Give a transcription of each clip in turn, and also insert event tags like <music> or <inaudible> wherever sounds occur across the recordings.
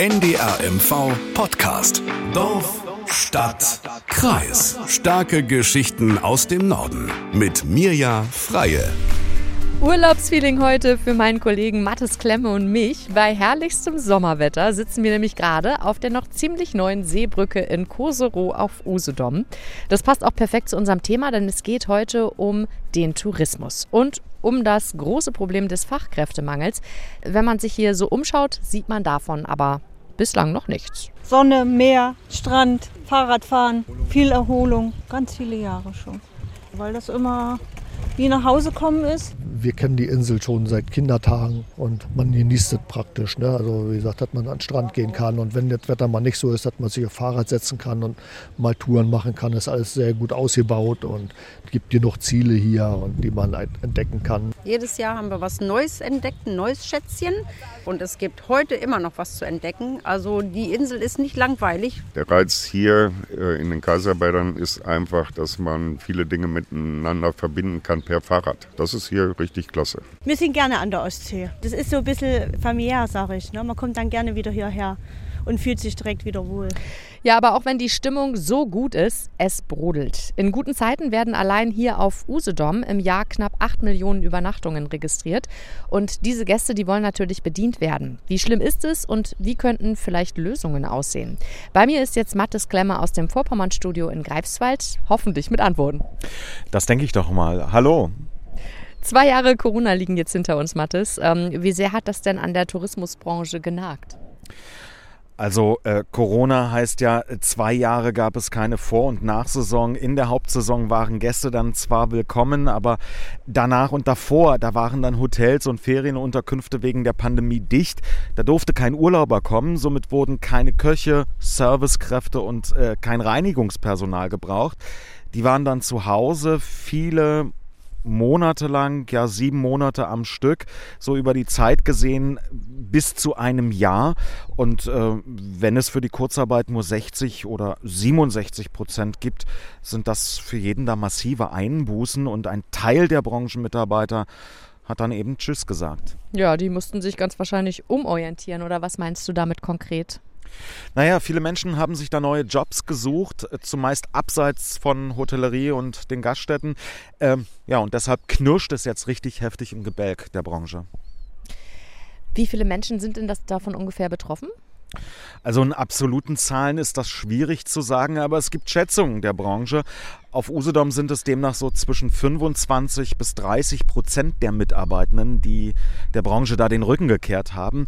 NDRMV Podcast. Dorf, Stadt, Kreis. Starke Geschichten aus dem Norden. Mit Mirja Freie. Urlaubsfeeling heute für meinen Kollegen Mathis Klemme und mich. Bei herrlichstem Sommerwetter sitzen wir nämlich gerade auf der noch ziemlich neuen Seebrücke in Koserow auf Usedom. Das passt auch perfekt zu unserem Thema, denn es geht heute um den Tourismus und um das große Problem des Fachkräftemangels. Wenn man sich hier so umschaut, sieht man davon aber bislang noch nichts. Sonne, Meer, Strand, Fahrradfahren, viel Erholung, ganz viele Jahre schon. Weil das immer wie nach Hause kommen ist wir kennen die Insel schon seit Kindertagen und man genießt es praktisch. Ne? Also wie gesagt, dass man an den Strand gehen kann und wenn das Wetter mal nicht so ist, dass man sich auf Fahrrad setzen kann und mal Touren machen kann, ist alles sehr gut ausgebaut und es gibt genug Ziele hier und die man entdecken kann. Jedes Jahr haben wir was Neues entdeckt, ein neues Schätzchen und es gibt heute immer noch was zu entdecken. Also die Insel ist nicht langweilig. Der Reiz hier äh, in den Kaiserbergern ist einfach, dass man viele Dinge miteinander verbinden kann per Fahrrad. Das ist hier richtig richtig klasse. Wir sind gerne an der Ostsee. Das ist so ein bisschen familiär, sage ich. Ne? Man kommt dann gerne wieder hierher und fühlt sich direkt wieder wohl. Ja, aber auch wenn die Stimmung so gut ist, es brodelt. In guten Zeiten werden allein hier auf Usedom im Jahr knapp 8 Millionen Übernachtungen registriert. Und diese Gäste, die wollen natürlich bedient werden. Wie schlimm ist es und wie könnten vielleicht Lösungen aussehen? Bei mir ist jetzt Mattes Klemmer aus dem Vorpommernstudio in Greifswald, hoffentlich mit Antworten. Das denke ich doch mal. Hallo. Zwei Jahre Corona liegen jetzt hinter uns, Mathis. Ähm, wie sehr hat das denn an der Tourismusbranche genagt? Also äh, Corona heißt ja, zwei Jahre gab es keine Vor- und Nachsaison. In der Hauptsaison waren Gäste dann zwar willkommen, aber danach und davor, da waren dann Hotels und Ferienunterkünfte wegen der Pandemie dicht. Da durfte kein Urlauber kommen, somit wurden keine Köche, Servicekräfte und äh, kein Reinigungspersonal gebraucht. Die waren dann zu Hause. Viele monatelang, ja sieben Monate am Stück, so über die Zeit gesehen bis zu einem Jahr. Und äh, wenn es für die Kurzarbeit nur 60 oder 67 Prozent gibt, sind das für jeden da massive Einbußen und ein Teil der Branchenmitarbeiter hat dann eben Tschüss gesagt. Ja, die mussten sich ganz wahrscheinlich umorientieren oder was meinst du damit konkret? Naja, viele Menschen haben sich da neue Jobs gesucht, äh, zumeist abseits von Hotellerie und den Gaststätten. Ähm, ja, und deshalb knirscht es jetzt richtig heftig im Gebälk der Branche. Wie viele Menschen sind denn das davon ungefähr betroffen? Also in absoluten Zahlen ist das schwierig zu sagen, aber es gibt Schätzungen der Branche. Auf Usedom sind es demnach so zwischen 25 bis 30 Prozent der Mitarbeitenden, die der Branche da den Rücken gekehrt haben,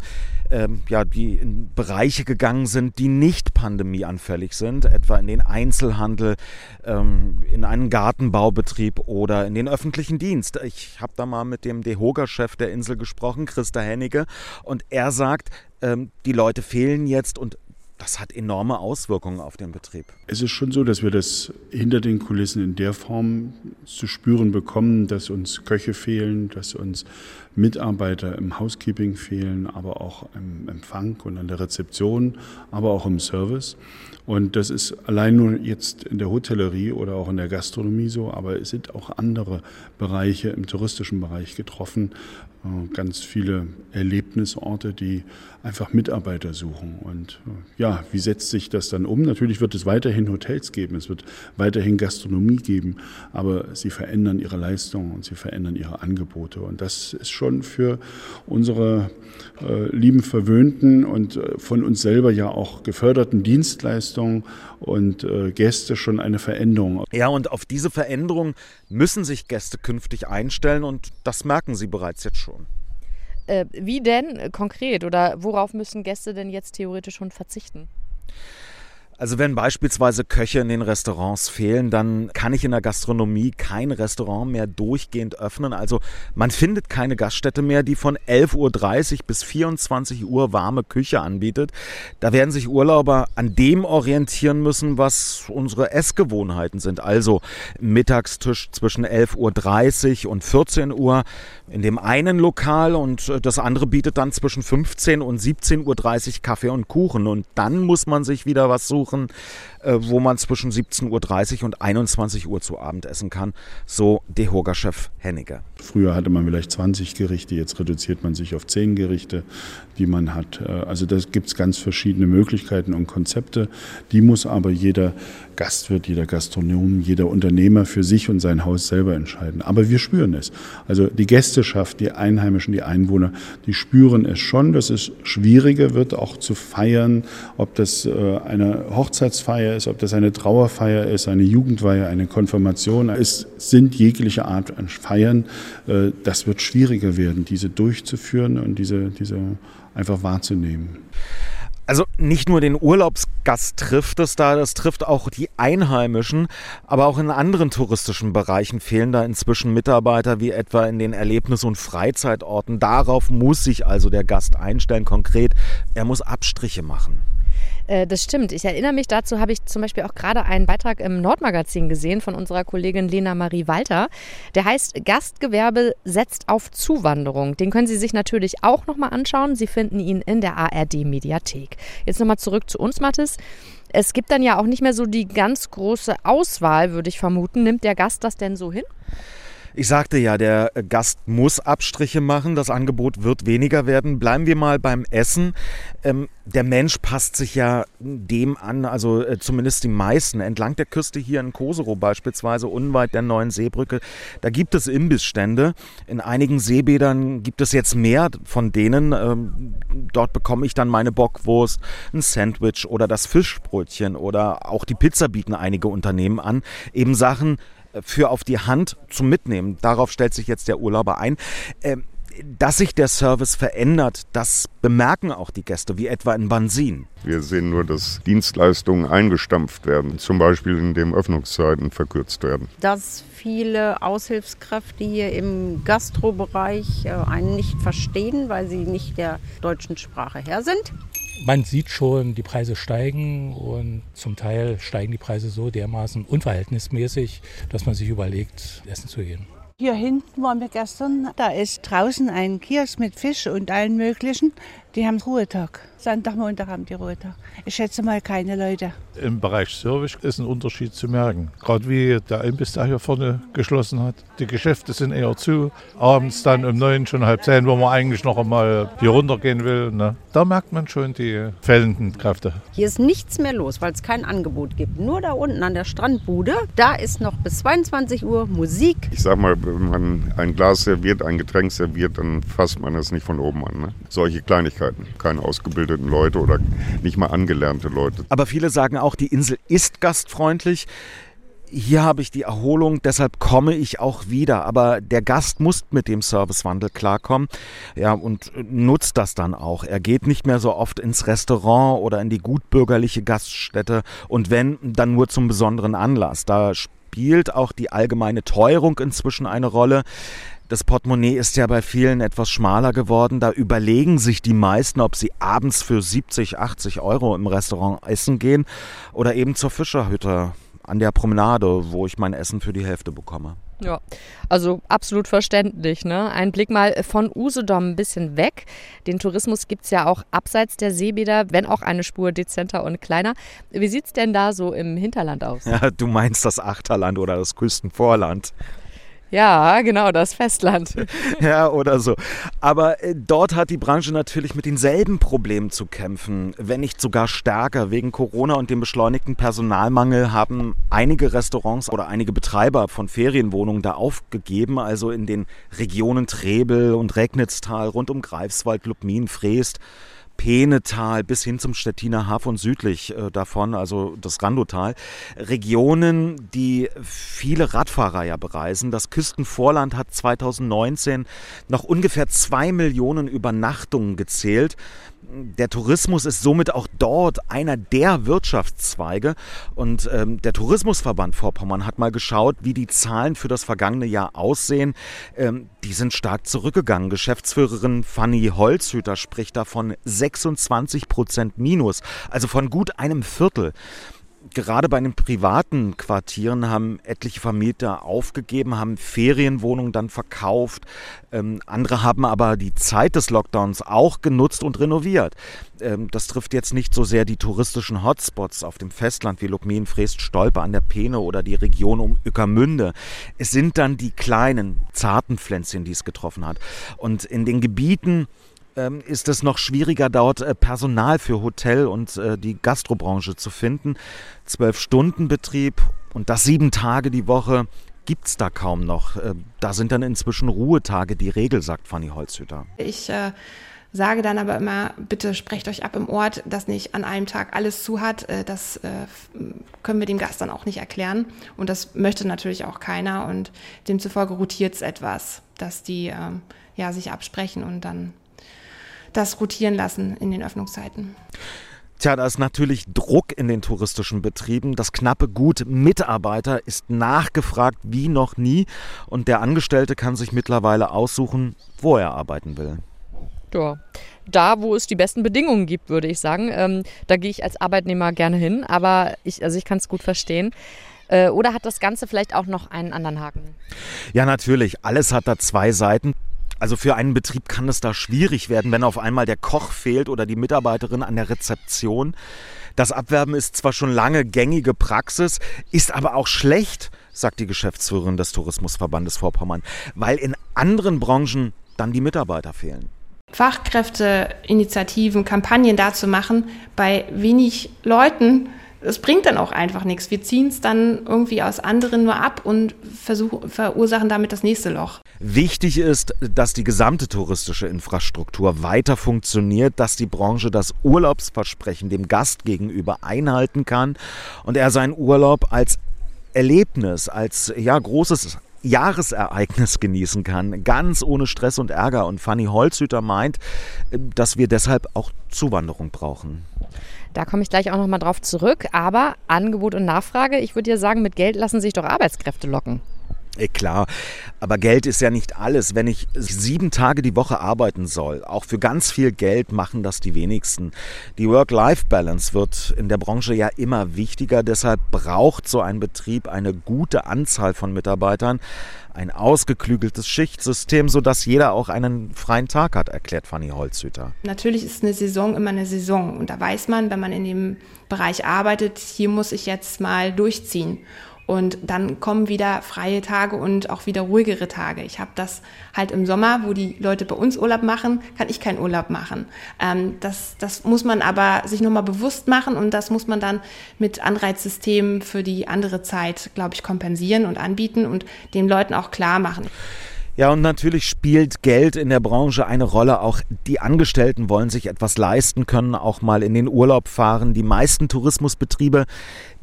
ähm, ja, die in Bereiche gegangen sind, die nicht pandemieanfällig sind, etwa in den Einzelhandel, ähm, in einen Gartenbaubetrieb oder in den öffentlichen Dienst. Ich habe da mal mit dem DEHOGA-Chef der Insel gesprochen, Christa Hennige, und er sagt, ähm, die Leute fehlen jetzt und das hat enorme Auswirkungen auf den Betrieb. Es ist schon so, dass wir das hinter den Kulissen in der Form zu spüren bekommen, dass uns Köche fehlen, dass uns Mitarbeiter im Housekeeping fehlen, aber auch im Empfang und an der Rezeption, aber auch im Service. Und das ist allein nur jetzt in der Hotellerie oder auch in der Gastronomie so, aber es sind auch andere Bereiche im touristischen Bereich getroffen, äh, ganz viele Erlebnisorte, die einfach Mitarbeiter suchen. Und äh, ja, wie setzt sich das dann um? Natürlich wird es weiterhin Hotels geben, es wird weiterhin Gastronomie geben, aber sie verändern ihre Leistungen und sie verändern ihre Angebote. Und das ist schon für unsere äh, lieben Verwöhnten und äh, von uns selber ja auch geförderten Dienstleistungen und äh, Gäste schon eine Veränderung. Ja, und auf diese Veränderung müssen sich Gäste künftig einstellen und das merken sie bereits jetzt schon. Äh, wie denn konkret oder worauf müssen Gäste denn jetzt theoretisch schon verzichten? Also wenn beispielsweise Köche in den Restaurants fehlen, dann kann ich in der Gastronomie kein Restaurant mehr durchgehend öffnen. Also man findet keine Gaststätte mehr, die von 11.30 Uhr bis 24 Uhr warme Küche anbietet. Da werden sich Urlauber an dem orientieren müssen, was unsere Essgewohnheiten sind. Also Mittagstisch zwischen 11.30 Uhr und 14 Uhr in dem einen Lokal und das andere bietet dann zwischen 15 und 17.30 Uhr Kaffee und Kuchen. Und dann muss man sich wieder was suchen äh, wo man zwischen 17.30 Uhr und 21 Uhr zu Abend essen kann, so Dehoga-Chef Hennige. Früher hatte man vielleicht 20 Gerichte, jetzt reduziert man sich auf 10 Gerichte, die man hat. Äh, also da gibt es ganz verschiedene Möglichkeiten und Konzepte. Die muss aber jeder Gastwirt, jeder Gastronom, jeder Unternehmer für sich und sein Haus selber entscheiden. Aber wir spüren es. Also die Gästeschaft, die Einheimischen, die Einwohner, die spüren es schon, dass es schwieriger wird, auch zu feiern, ob das äh, eine Hochzeitsfeier ist, ob das eine Trauerfeier ist, eine Jugendweihe, eine Konfirmation. Es sind jegliche Art an Feiern. Äh, das wird schwieriger werden, diese durchzuführen und diese, diese einfach wahrzunehmen. Also nicht nur den Urlaubsgast trifft es da, das trifft auch die Einheimischen, aber auch in anderen touristischen Bereichen fehlen da inzwischen Mitarbeiter, wie etwa in den Erlebnis- und Freizeitorten. Darauf muss sich also der Gast einstellen. Konkret, er muss Abstriche machen. Äh, das stimmt. Ich erinnere mich dazu, habe ich zum Beispiel auch gerade einen Beitrag im Nordmagazin gesehen von unserer Kollegin Lena Marie Walter. Der heißt Gastgewerbe setzt auf Zuwanderung. Den können Sie sich natürlich auch nochmal anschauen. Sie finden ihn in der ARD-Mediathek. Jetzt nochmal zurück zu uns, Mathis. Es gibt dann ja auch nicht mehr so die ganz große Auswahl, würde ich vermuten. Nimmt der Gast das denn so hin? Ich sagte ja, der Gast muss Abstriche machen, das Angebot wird weniger werden. Bleiben wir mal beim Essen. Ähm, der Mensch passt sich ja dem an, also äh, zumindest die meisten. Entlang der Küste hier in Koserow beispielsweise, unweit der neuen Seebrücke, da gibt es Imbissstände. In einigen Seebädern gibt es jetzt mehr von denen. Ähm, dort bekomme ich dann meine Bockwurst, ein Sandwich oder das Fischbrötchen oder auch die Pizza bieten einige Unternehmen an. Eben Sachen, für auf die Hand zum Mitnehmen. Darauf stellt sich jetzt der Urlauber ein. Ähm, dass sich der Service verändert, das bemerken auch die Gäste, wie etwa in Bansin. Wir sehen nur, dass Dienstleistungen eingestampft werden, zum Beispiel indem Öffnungszeiten verkürzt werden. Dass viele Aushilfskräfte hier im Gastrobereich äh, einen nicht verstehen, weil sie nicht der deutschen Sprache her sind man sieht schon, die Preise steigen und zum Teil steigen die Preise so dermaßen unverhältnismäßig, dass man sich überlegt, essen zu gehen. Hier hinten waren wir gestern. Da ist draußen ein Kiosk mit Fisch und allen möglichen. Die haben Ruhetag. Sonntag, Montag haben die Ruhetag. Ich schätze mal keine Leute. Im Bereich Service ist ein Unterschied zu merken. Gerade wie der Imbiss, der hier vorne geschlossen hat. Die Geschäfte sind eher zu. Abends dann um neun, schon halb zehn, wo man eigentlich noch einmal hier runtergehen will. Ne? Da merkt man schon die fehlenden Kräfte. Hier ist nichts mehr los, weil es kein Angebot gibt. Nur da unten an der Strandbude, da ist noch bis 22 Uhr Musik. Ich sag mal, wenn man ein Glas serviert, ein Getränk serviert, dann fasst man es nicht von oben an. Ne? Solche Kleinigkeiten. Keine ausgebildeten Leute oder nicht mal angelernte Leute. Aber viele sagen auch, die Insel ist gastfreundlich. Hier habe ich die Erholung, deshalb komme ich auch wieder. Aber der Gast muss mit dem Servicewandel klarkommen ja, und nutzt das dann auch. Er geht nicht mehr so oft ins Restaurant oder in die gutbürgerliche Gaststätte und wenn, dann nur zum besonderen Anlass. Da spielt auch die allgemeine Teuerung inzwischen eine Rolle. Das Portemonnaie ist ja bei vielen etwas schmaler geworden. Da überlegen sich die meisten, ob sie abends für 70, 80 Euro im Restaurant essen gehen oder eben zur Fischerhütte an der Promenade, wo ich mein Essen für die Hälfte bekomme. Ja, also absolut verständlich. Ne? Ein Blick mal von Usedom ein bisschen weg. Den Tourismus gibt es ja auch abseits der Seebäder, wenn auch eine Spur dezenter und kleiner. Wie sieht es denn da so im Hinterland aus? Ja, du meinst das Achterland oder das Küstenvorland. Ja, genau, das Festland. <laughs> ja, oder so. Aber äh, dort hat die Branche natürlich mit denselben Problemen zu kämpfen, wenn nicht sogar stärker. Wegen Corona und dem beschleunigten Personalmangel haben einige Restaurants oder einige Betreiber von Ferienwohnungen da aufgegeben, also in den Regionen Trebel und Regnitztal rund um Greifswald, Lubmin, Freest. Penetal bis hin zum Stettiner Haff und südlich äh, davon, also das Randotal. Regionen, die viele Radfahrer ja bereisen. Das Küstenvorland hat 2019 noch ungefähr zwei Millionen Übernachtungen gezählt der Tourismus ist somit auch dort einer der Wirtschaftszweige. Und ähm, der Tourismusverband Vorpommern hat mal geschaut, wie die Zahlen für das vergangene Jahr aussehen. Ähm, die sind stark zurückgegangen. Geschäftsführerin Fanny Holzhüter spricht davon 26 Prozent Minus, also von gut einem Viertel. Gerade bei den privaten Quartieren haben etliche Vermieter aufgegeben, haben Ferienwohnungen dann verkauft. Ähm, andere haben aber die Zeit des Lockdowns auch genutzt und renoviert. Ähm, das trifft jetzt nicht so sehr die touristischen Hotspots auf dem Festland wie Lukmin, Freest, Stolpe an der Peene oder die Region um Ueckermünde. Es sind dann die kleinen, zarten Pflänzchen, die es getroffen hat. Und in den Gebieten, ähm, ist es noch schwieriger, dort äh, Personal für Hotel und äh, die Gastrobranche zu finden. Zwölf Stunden Betrieb und das sieben Tage die Woche gibt es da kaum noch. Äh, da sind dann inzwischen Ruhetage die Regel, sagt Fanny Holzhüter. Ich äh, sage dann aber immer, bitte sprecht euch ab im Ort, dass nicht an einem Tag alles zu hat. Äh, das können wir dem Gast dann auch nicht erklären. Und das möchte natürlich auch keiner. Und demzufolge rotiert es etwas, dass die ähm, ja, sich absprechen und dann das rotieren lassen in den Öffnungszeiten. Tja, da ist natürlich Druck in den touristischen Betrieben. Das knappe Gut Mitarbeiter ist nachgefragt wie noch nie und der Angestellte kann sich mittlerweile aussuchen, wo er arbeiten will. Ja, da, wo es die besten Bedingungen gibt, würde ich sagen. Ähm, da gehe ich als Arbeitnehmer gerne hin, aber ich, also ich kann es gut verstehen. Äh, oder hat das Ganze vielleicht auch noch einen anderen Haken? Ja, natürlich. Alles hat da zwei Seiten. Also für einen Betrieb kann es da schwierig werden, wenn auf einmal der Koch fehlt oder die Mitarbeiterin an der Rezeption. Das Abwerben ist zwar schon lange gängige Praxis, ist aber auch schlecht, sagt die Geschäftsführerin des Tourismusverbandes Vorpommern, weil in anderen Branchen dann die Mitarbeiter fehlen. Fachkräfteinitiativen, Kampagnen dazu machen, bei wenig Leuten es bringt dann auch einfach nichts. Wir ziehen es dann irgendwie aus anderen nur ab und versuchen, verursachen damit das nächste Loch. Wichtig ist, dass die gesamte touristische Infrastruktur weiter funktioniert, dass die Branche das Urlaubsversprechen dem Gast gegenüber einhalten kann und er seinen Urlaub als Erlebnis, als ja großes Jahresereignis genießen kann, ganz ohne Stress und Ärger. Und Fanny Holzhüter meint, dass wir deshalb auch Zuwanderung brauchen. Da komme ich gleich auch nochmal drauf zurück. Aber Angebot und Nachfrage, ich würde ja sagen, mit Geld lassen sich doch Arbeitskräfte locken. Eh, klar, aber Geld ist ja nicht alles. Wenn ich sieben Tage die Woche arbeiten soll, auch für ganz viel Geld machen das die wenigsten. Die Work-Life-Balance wird in der Branche ja immer wichtiger. Deshalb braucht so ein Betrieb eine gute Anzahl von Mitarbeitern, ein ausgeklügeltes Schichtsystem, sodass jeder auch einen freien Tag hat, erklärt Fanny Holzhüter. Natürlich ist eine Saison immer eine Saison. Und da weiß man, wenn man in dem Bereich arbeitet, hier muss ich jetzt mal durchziehen. Und dann kommen wieder freie Tage und auch wieder ruhigere Tage. Ich habe das halt im Sommer, wo die Leute bei uns Urlaub machen, kann ich keinen Urlaub machen. Ähm, das, das muss man aber sich nochmal bewusst machen und das muss man dann mit Anreizsystemen für die andere Zeit, glaube ich, kompensieren und anbieten und den Leuten auch klar machen. Ja, und natürlich spielt Geld in der Branche eine Rolle. Auch die Angestellten wollen sich etwas leisten können, auch mal in den Urlaub fahren. Die meisten Tourismusbetriebe,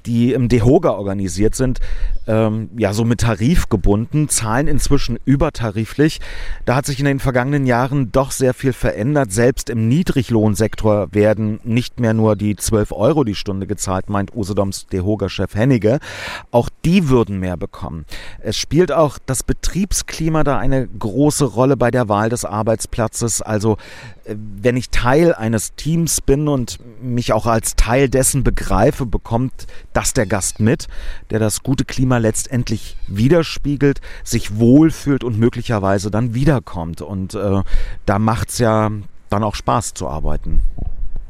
die im DEHOGA organisiert sind, ähm, ja so mit Tarif gebunden, zahlen inzwischen übertariflich. Da hat sich in den vergangenen Jahren doch sehr viel verändert. Selbst im Niedriglohnsektor werden nicht mehr nur die 12 Euro die Stunde gezahlt, meint Usedoms DEHOGA-Chef Hennige. Auch die würden mehr bekommen. Es spielt auch das Betriebsklima da eine große Rolle bei der Wahl des Arbeitsplatzes. Also äh, wenn ich Teil eines Teams bin und mich auch als Teil dessen begreife, bekommt das der Gast mit, der das gute Klima letztendlich widerspiegelt, sich wohlfühlt und möglicherweise dann wiederkommt. Und äh, da macht es ja dann auch Spaß zu arbeiten.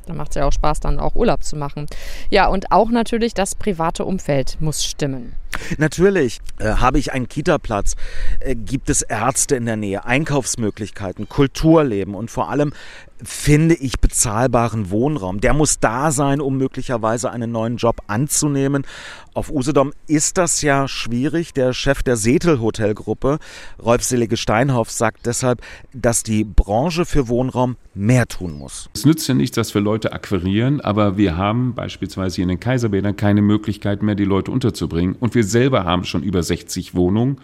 Da macht es ja auch Spaß, dann auch Urlaub zu machen. Ja, und auch natürlich das private Umfeld muss stimmen. Natürlich äh, habe ich einen Kita-Platz, äh, gibt es Ärzte in der Nähe, Einkaufsmöglichkeiten, Kulturleben und vor allem finde ich bezahlbaren Wohnraum. Der muss da sein, um möglicherweise einen neuen Job anzunehmen. Auf Usedom ist das ja schwierig. Der Chef der Setel Hotelgruppe, Rolf Selige Steinhoff, sagt deshalb, dass die Branche für Wohnraum mehr tun muss. Es nützt ja nichts, dass wir Leute akquirieren, aber wir haben beispielsweise in den Kaiserbädern keine Möglichkeit mehr, die Leute unterzubringen. Und wir selber haben schon über 60 Wohnungen.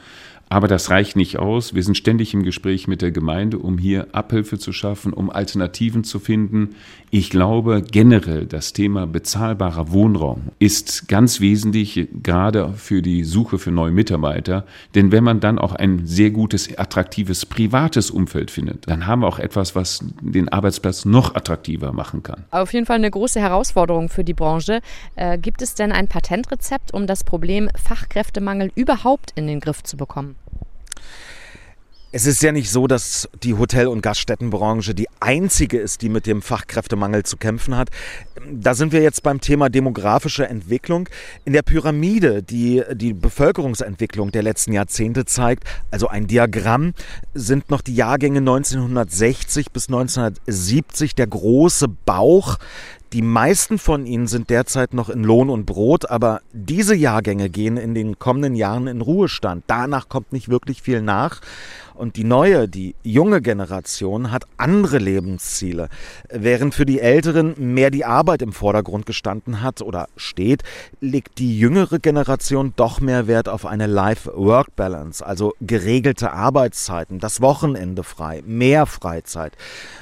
Aber das reicht nicht aus. Wir sind ständig im Gespräch mit der Gemeinde, um hier Abhilfe zu schaffen, um Alternativen zu finden. Ich glaube generell, das Thema bezahlbarer Wohnraum ist ganz wesentlich, gerade für die Suche für neue Mitarbeiter. Denn wenn man dann auch ein sehr gutes, attraktives privates Umfeld findet, dann haben wir auch etwas, was den Arbeitsplatz noch attraktiver machen kann. Auf jeden Fall eine große Herausforderung für die Branche. Äh, gibt es denn ein Patentrezept, um das Problem Fachkräftemangel überhaupt in den Griff zu bekommen? Es ist ja nicht so, dass die Hotel- und Gaststättenbranche die einzige ist, die mit dem Fachkräftemangel zu kämpfen hat. Da sind wir jetzt beim Thema demografische Entwicklung. In der Pyramide, die die Bevölkerungsentwicklung der letzten Jahrzehnte zeigt, also ein Diagramm, sind noch die Jahrgänge 1960 bis 1970 der große Bauch, die meisten von ihnen sind derzeit noch in Lohn und Brot, aber diese Jahrgänge gehen in den kommenden Jahren in Ruhestand. Danach kommt nicht wirklich viel nach. Und die neue, die junge Generation hat andere Lebensziele. Während für die Älteren mehr die Arbeit im Vordergrund gestanden hat oder steht, legt die jüngere Generation doch mehr Wert auf eine Life-Work-Balance, also geregelte Arbeitszeiten, das Wochenende frei, mehr Freizeit.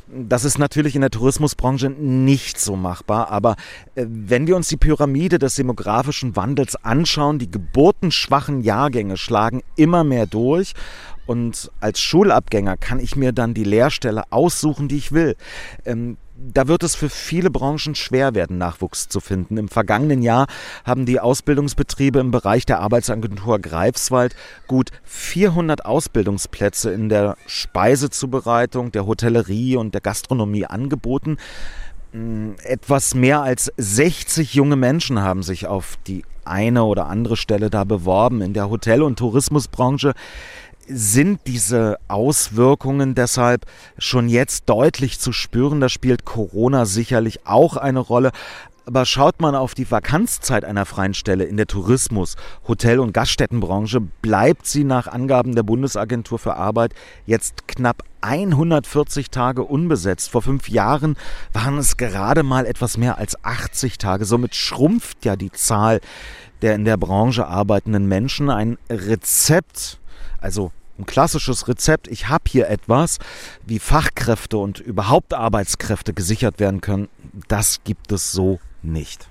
Das ist natürlich in der Tourismusbranche nicht so machbar, aber äh, wenn wir uns die Pyramide des demografischen Wandels anschauen, die geburtenschwachen Jahrgänge schlagen immer mehr durch und als Schulabgänger kann ich mir dann die Lehrstelle aussuchen, die ich will. Ähm, da wird es für viele Branchen schwer werden, Nachwuchs zu finden. Im vergangenen Jahr haben die Ausbildungsbetriebe im Bereich der Arbeitsagentur Greifswald gut 400 Ausbildungsplätze in der Speisezubereitung, der Hotellerie und der Gastronomie angeboten. Mm, etwas mehr als 60 junge Menschen haben sich auf die eine oder andere Stelle da beworben. In der Hotel- und Tourismusbranche sind diese Auswirkungen deshalb schon jetzt deutlich zu spüren. Da spielt Corona sicherlich auch eine Rolle. Aber schaut man auf die Vakanzzeit einer freien Stelle in der Tourismus-, Hotel- und Gaststättenbranche, bleibt sie nach Angaben der Bundesagentur für Arbeit jetzt knapp 140 Tage unbesetzt. Vor fünf Jahren waren es gerade mal etwas mehr als 80 Tage. Somit schrumpft ja die Zahl der in der Branche arbeitenden Menschen. Ein Rezept also ein klassisches Rezept, ich habe hier etwas, wie Fachkräfte und überhaupt Arbeitskräfte gesichert werden können, das gibt es so nicht.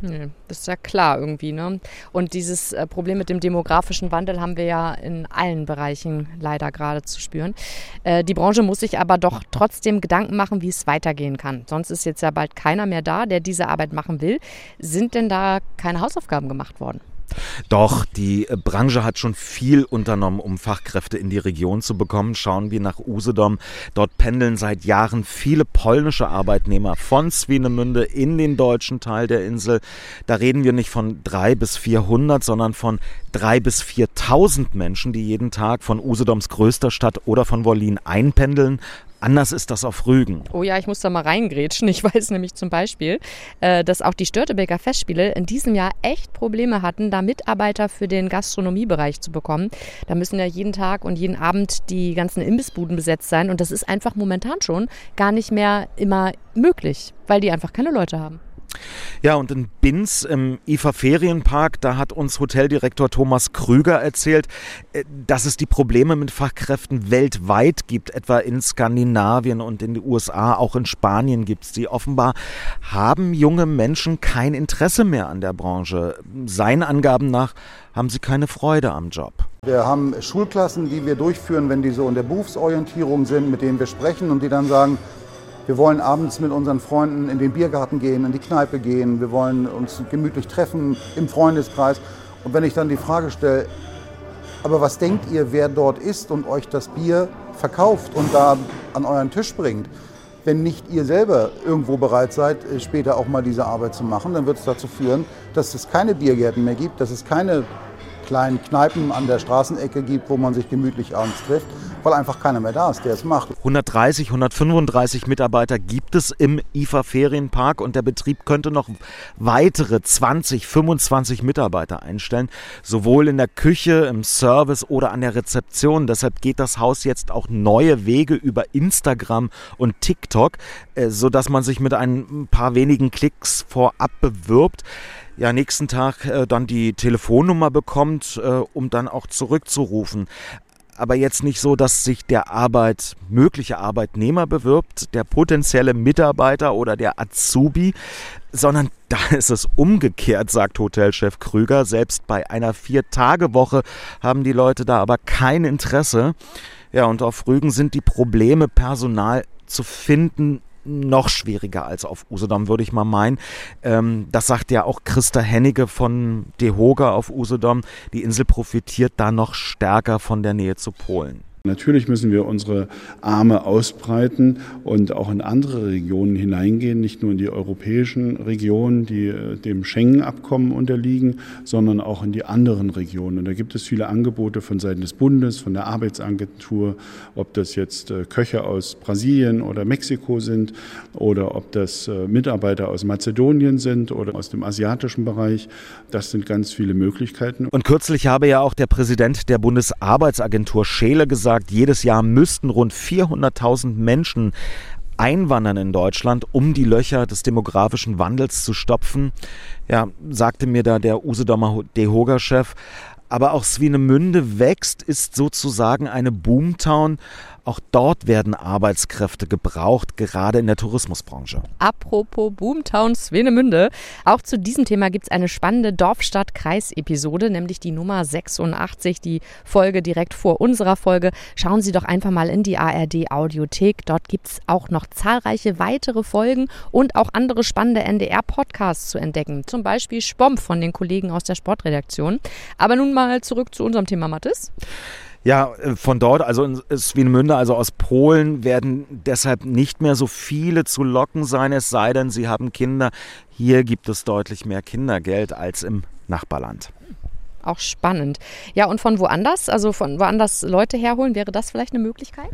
Nee, das ist ja klar irgendwie. Ne? Und dieses äh, Problem mit dem demografischen Wandel haben wir ja in allen Bereichen leider gerade zu spüren. Äh, die Branche muss sich aber doch trotzdem Gedanken machen, wie es weitergehen kann. Sonst ist jetzt ja bald keiner mehr da, der diese Arbeit machen will. Sind denn da keine Hausaufgaben gemacht worden? Doch, die Branche hat schon viel unternommen, um Fachkräfte in die Region zu bekommen. Schauen wir nach Usedom. Dort pendeln seit Jahren viele polnische Arbeitnehmer von Swinemünde in den deutschen Teil der Insel. Da reden wir nicht von drei bis vierhundert, sondern von drei bis viertausend Menschen, die jeden Tag von Usedoms größter Stadt oder von Wollin einpendeln. Anders ist das auf Rügen. Oh ja, ich muss da mal reingrätschen. Ich weiß nämlich zum Beispiel, äh, dass auch die Störtebeker Festspiele in diesem Jahr echt Probleme hatten, da Mitarbeiter für den Gastronomiebereich zu bekommen. Da müssen ja jeden Tag und jeden Abend die ganzen Imbissbuden besetzt sein. Und das ist einfach momentan schon gar nicht mehr immer möglich, weil die einfach keine Leute haben. Ja, und in Binz im IFA Ferienpark, da hat uns Hoteldirektor Thomas Krüger erzählt, äh, dass es die Probleme mit Fachkräften weltweit gibt, etwa in Skandinavien und in den USA, auch in Spanien gibt es die. Offenbar haben junge Menschen kein Interesse mehr an der Branche. Seinen Angaben nach haben sie keine Freude am Job. Wir haben Schulklassen, die wir durchführen, wenn die so in der Berufsorientierung sind, mit denen wir sprechen und die dann sagen, wir wollen abends mit unseren Freunden in den Biergarten gehen, in die Kneipe gehen. Wir wollen uns gemütlich treffen im Freundeskreis. Und wenn ich dann die Frage stelle, aber was denkt ihr, wer dort ist und euch das Bier verkauft und da an euren Tisch bringt? Wenn nicht ihr selber irgendwo bereit seid, äh, später auch mal diese Arbeit zu machen, dann wird es dazu führen, dass es keine Biergärten mehr gibt, dass es keine kleinen Kneipen an der Straßenecke gibt, wo man sich gemütlich abends trifft, weil einfach keiner mehr da ist, der es macht. 130, 135 Mitarbeiter gibt es im IFA Ferienpark und der Betrieb könnte noch weitere 20, 25 Mitarbeiter einstellen, sowohl in der Küche, im Service oder an der Rezeption. Deshalb geht das Haus jetzt auch neue Wege über Instagram und TikTok, äh, sodass man sich mit ein paar wenigen Klicks vorab bewirbt ja nächsten Tag äh, dann die Telefonnummer bekommt, äh, um dann auch zurückzurufen aber jetzt nicht so, dass sich der Arbeit, mögliche Arbeitnehmer bewirbt, der potenzielle Mitarbeiter oder der Azubi, sondern <laughs> da ist es umgekehrt, sagt Hotelchef Krüger. Selbst bei einer Vier-Tage-Woche haben die Leute da aber kein Interesse. Ja, und auf Rügen sind die Probleme, Personal zu finden, noch schwieriger als auf Usedom, würde ich mal meinen. Ähm, das sagt ja auch Christa Hennige von Dehoga auf Usedom. Die Insel profitiert da noch stärker von der Nähe zu Polen. Natürlich müssen wir unsere Arme ausbreiten und auch in andere Regionen hineingehen, nicht nur in die europäischen Regionen, die äh, dem Schengen-Abkommen unterliegen, sondern auch in die anderen Regionen. Und da gibt es viele Angebote von Seiten des Bundes, von der Arbeitsagentur, ob das jetzt äh, Köche aus Brasilien oder Mexiko sind oder ob das äh, Mitarbeiter aus Mazedonien sind oder aus dem asiatischen Bereich. Das sind ganz viele Möglichkeiten. Und kürzlich habe ja auch der Präsident der Bundesarbeitsagentur Scheele gesagt, sagt, jedes Jahr müssten rund 400.000 Menschen einwandern in Deutschland, um die Löcher des demografischen Wandels zu stopfen. Ja, sagte mir da der Usedomer Dehoga-Chef. Aber auch Swinemünde wächst, ist sozusagen eine Boomtown. Auch dort werden Arbeitskräfte gebraucht, gerade in der Tourismusbranche. Apropos Boomtown Swenemünde. Auch zu diesem Thema gibt es eine spannende Dorfstadt-Kreis-Episode, nämlich die Nummer 86, die Folge direkt vor unserer Folge. Schauen Sie doch einfach mal in die ARD-Audiothek. Dort gibt es auch noch zahlreiche weitere Folgen und auch andere spannende NDR-Podcasts zu entdecken. Zum Beispiel Spomp von den Kollegen aus der Sportredaktion. Aber nun mal zurück zu unserem Thema, Mathis. Ja, äh, von dort, also in Swinemünde, also aus Polen, werden deshalb nicht mehr so viele zu locken sein, es sei denn, sie haben Kinder. Hier gibt es deutlich mehr Kindergeld als im Nachbarland. Auch spannend. Ja, und von woanders, also von woanders Leute herholen, wäre das vielleicht eine Möglichkeit?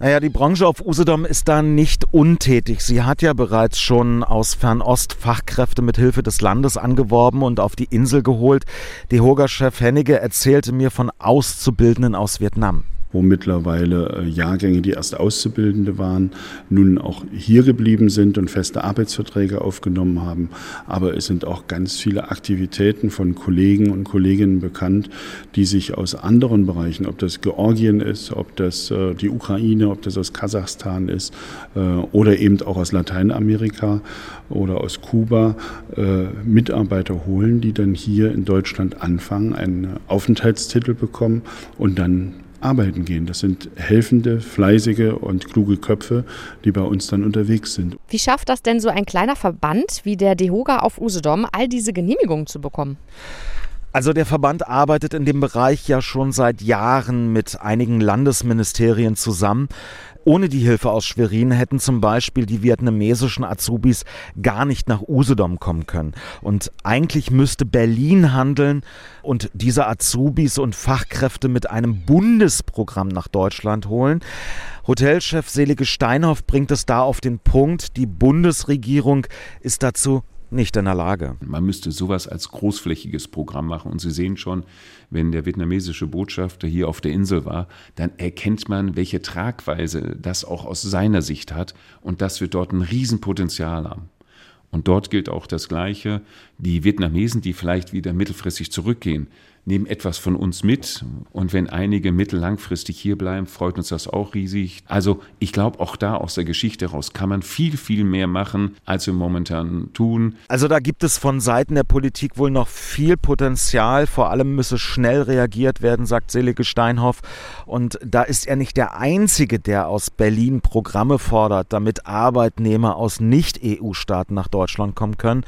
Naja, die Branche auf Usedom ist da nicht untätig. Sie hat ja bereits schon aus Fernost Fachkräfte mit Hilfe des Landes angeworben und auf die Insel geholt. Die Hoger-Chef Hennige erzählte mir von Auszubildenden aus Vietnam wo mittlerweile äh, Jahrgänge, die erst Auszubildende waren, nun auch hier geblieben sind und feste Arbeitsverträge aufgenommen haben. Aber es sind auch ganz viele Aktivitäten von Kollegen und Kolleginnen bekannt, die sich aus anderen Bereichen, ob das Georgien ist, ob das äh, die Ukraine, ob das aus Kasachstan ist äh, oder eben auch aus Lateinamerika oder aus Kuba, Mitarbeiter holen, die dann hier in Deutschland anfangen, einen Aufenthaltstitel bekommen und dann arbeiten gehen. Das sind helfende, fleißige und kluge Köpfe, die bei uns dann unterwegs sind. Wie schafft das denn so ein kleiner Verband wie der DEHOGA auf Usedom, all diese Genehmigungen zu bekommen? Also der Verband arbeitet in dem Bereich ja schon seit Jahren mit einigen Landesministerien zusammen. Ohne die Hilfe aus Schwerin hätten zum Beispiel die vietnamesischen Azubis gar nicht nach Usedom kommen können. Und eigentlich müsste Berlin handeln und diese Azubis und Fachkräfte mit einem Bundesprogramm nach Deutschland holen. Hotelchef Selige Steinhoff bringt es da auf den Punkt, die Bundesregierung ist dazu nicht in der Lage. Man müsste sowas als großflächiges Programm machen. Und Sie sehen schon, wenn der vietnamesische Botschafter hier auf der Insel war, dann erkennt man, welche Tragweise das auch aus seiner Sicht hat und dass wir dort ein Riesenpotenzial haben. Und dort gilt auch das Gleiche. Die Vietnamesen, die vielleicht wieder mittelfristig zurückgehen, nehmen etwas von uns mit. Und wenn einige mittellangfristig hier bleiben, freut uns das auch riesig. Also ich glaube, auch da aus der Geschichte heraus kann man viel, viel mehr machen, als wir momentan tun. Also da gibt es von Seiten der Politik wohl noch viel Potenzial. Vor allem müsse schnell reagiert werden, sagt Selige Steinhoff. Und da ist er nicht der Einzige, der aus Berlin Programme fordert, damit Arbeitnehmer aus Nicht-EU-Staaten nach Deutschland kommen können.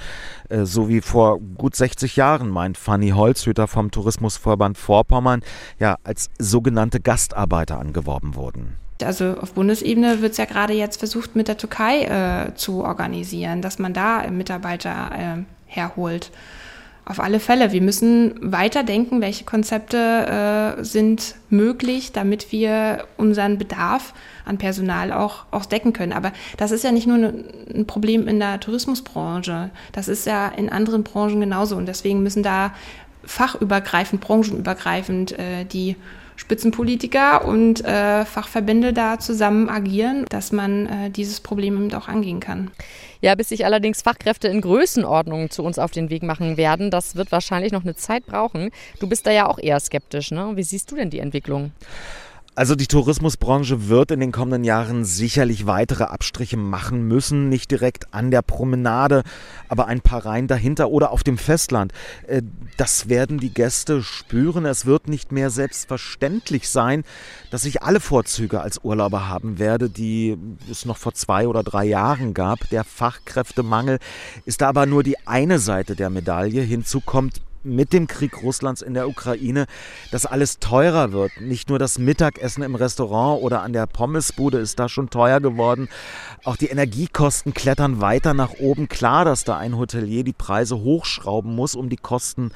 Äh, so wie vor gut 60 Jahren, meint Fanny Holzhüter vom Tourismus Tourismusverband Vorpommern ja als sogenannte Gastarbeiter angeworben wurden. Also auf Bundesebene wird es ja gerade jetzt versucht, mit der Türkei äh, zu organisieren, dass man da Mitarbeiter äh, herholt. Auf alle Fälle. Wir müssen weiterdenken, welche Konzepte äh, sind möglich, damit wir unseren Bedarf an Personal auch, auch decken können. Aber das ist ja nicht nur ein Problem in der Tourismusbranche. Das ist ja in anderen Branchen genauso. Und deswegen müssen da fachübergreifend, branchenübergreifend äh, die Spitzenpolitiker und äh, Fachverbände da zusammen agieren, dass man äh, dieses Problem eben auch angehen kann. Ja, bis sich allerdings Fachkräfte in Größenordnung zu uns auf den Weg machen werden, das wird wahrscheinlich noch eine Zeit brauchen. Du bist da ja auch eher skeptisch, ne? Wie siehst du denn die Entwicklung? Also die Tourismusbranche wird in den kommenden Jahren sicherlich weitere Abstriche machen müssen, nicht direkt an der Promenade, aber ein paar Reihen dahinter oder auf dem Festland. Äh, das werden die Gäste spüren. Es wird nicht mehr selbstverständlich sein, dass ich alle Vorzüge als Urlauber haben werde, die es noch vor zwei oder drei Jahren gab. Der Fachkräftemangel ist aber nur die eine Seite der Medaille. Hinzu kommt mit dem Krieg Russlands in der Ukraine, dass alles teurer wird. Nicht nur das Mittagessen im Restaurant oder an der Pommesbude ist da schon teuer geworden. Auch die Energiekosten klettern weiter nach oben. Klar, dass da ein Hotelier die Preise hochschrauben muss, um die Kosten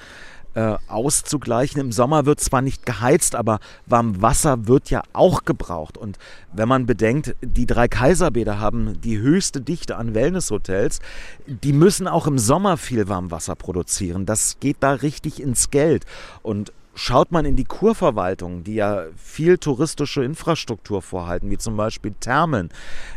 äh, auszugleichen. Im Sommer wird zwar nicht geheizt, aber warm Wasser wird ja auch gebraucht. Und wenn man bedenkt, die drei Kaiserbäder haben die höchste Dichte an Wellnesshotels, die müssen auch im Sommer viel Warmwasser produzieren. Das geht da richtig ins Geld. Und Schaut man in die Kurverwaltung, die ja viel touristische Infrastruktur vorhalten, wie zum Beispiel Thermen,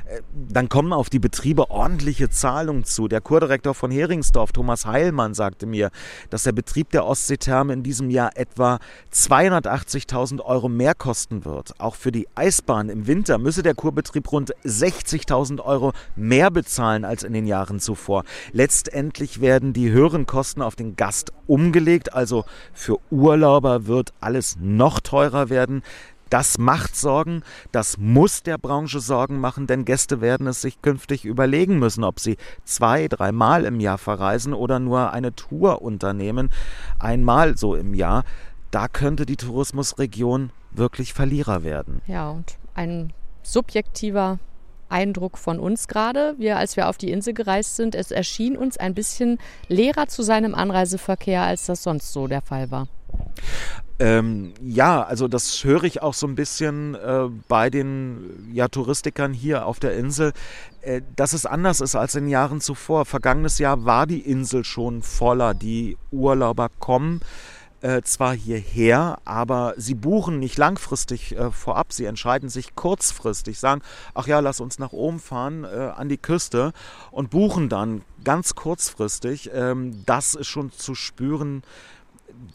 äh, dann kommen auf die Betriebe ordentliche Zahlungen zu. Der Kurdirektor von Heringsdorf, Thomas Heilmann, sagte mir, dass der Betrieb der Ostseetherme in diesem Jahr etwa 280.000 Euro mehr kosten wird. Auch für die Eisbahn im Winter müsse der Kurbetrieb rund 60.000 Euro mehr bezahlen als in den Jahren zuvor. Letztendlich werden die höheren Kosten auf den Gast umgelegt, also für Urlauber wird alles noch teurer werden. Das macht Sorgen, das muss der Branche Sorgen machen, denn Gäste werden es sich künftig überlegen müssen, ob sie zwei, dreimal im Jahr verreisen oder nur eine Tour unternehmen, einmal so im Jahr. Da könnte die Tourismusregion wirklich Verlierer werden. Ja, und ein subjektiver Eindruck von uns gerade. Wir, als wir auf die Insel gereist sind, es erschien uns ein bisschen leerer zu seinem Anreiseverkehr, als das sonst so der Fall war. Ähm, ja, also das höre ich auch so ein bisschen äh, bei den ja, Touristikern hier auf der Insel, äh, dass es anders ist als in Jahren zuvor. Vergangenes Jahr war die Insel schon voller. Die Urlauber kommen äh, zwar hierher, aber sie buchen nicht langfristig äh, vorab. Sie entscheiden sich kurzfristig, sagen, ach ja, lass uns nach oben fahren äh, an die Küste und buchen dann ganz kurzfristig. Ähm, das ist schon zu spüren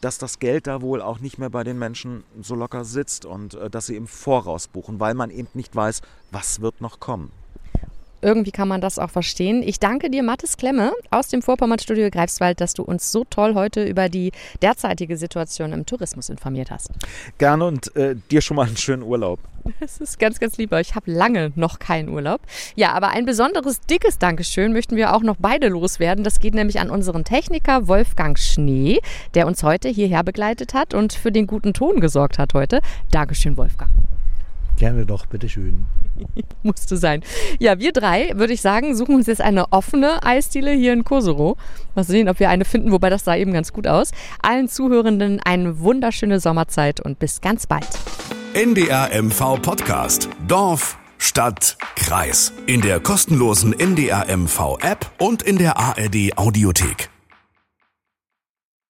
dass das Geld da wohl auch nicht mehr bei den Menschen so locker sitzt und äh, dass sie im Voraus buchen, weil man eben nicht weiß, was wird noch kommen. Irgendwie kann man das auch verstehen. Ich danke dir, Mathis Klemme aus dem Vorpommernstudio Greifswald, dass du uns so toll heute über die derzeitige Situation im Tourismus informiert hast. Gerne und äh, dir schon mal einen schönen Urlaub. Das ist ganz, ganz lieber. Ich habe lange noch keinen Urlaub. Ja, aber ein besonderes dickes Dankeschön möchten wir auch noch beide loswerden. Das geht nämlich an unseren Techniker Wolfgang Schnee, der uns heute hierher begleitet hat und für den guten Ton gesorgt hat heute. Dankeschön, Wolfgang. Gerne doch, bitteschön. <laughs> Musste sein. Ja, wir drei, würde ich sagen, suchen uns jetzt eine offene Eisdiele hier in Kosero. Mal sehen, ob wir eine finden, wobei das sah eben ganz gut aus. Allen Zuhörenden eine wunderschöne Sommerzeit und bis ganz bald. NDR MV Podcast. Dorf, Stadt, Kreis. In der kostenlosen NDR MV App und in der ARD Audiothek.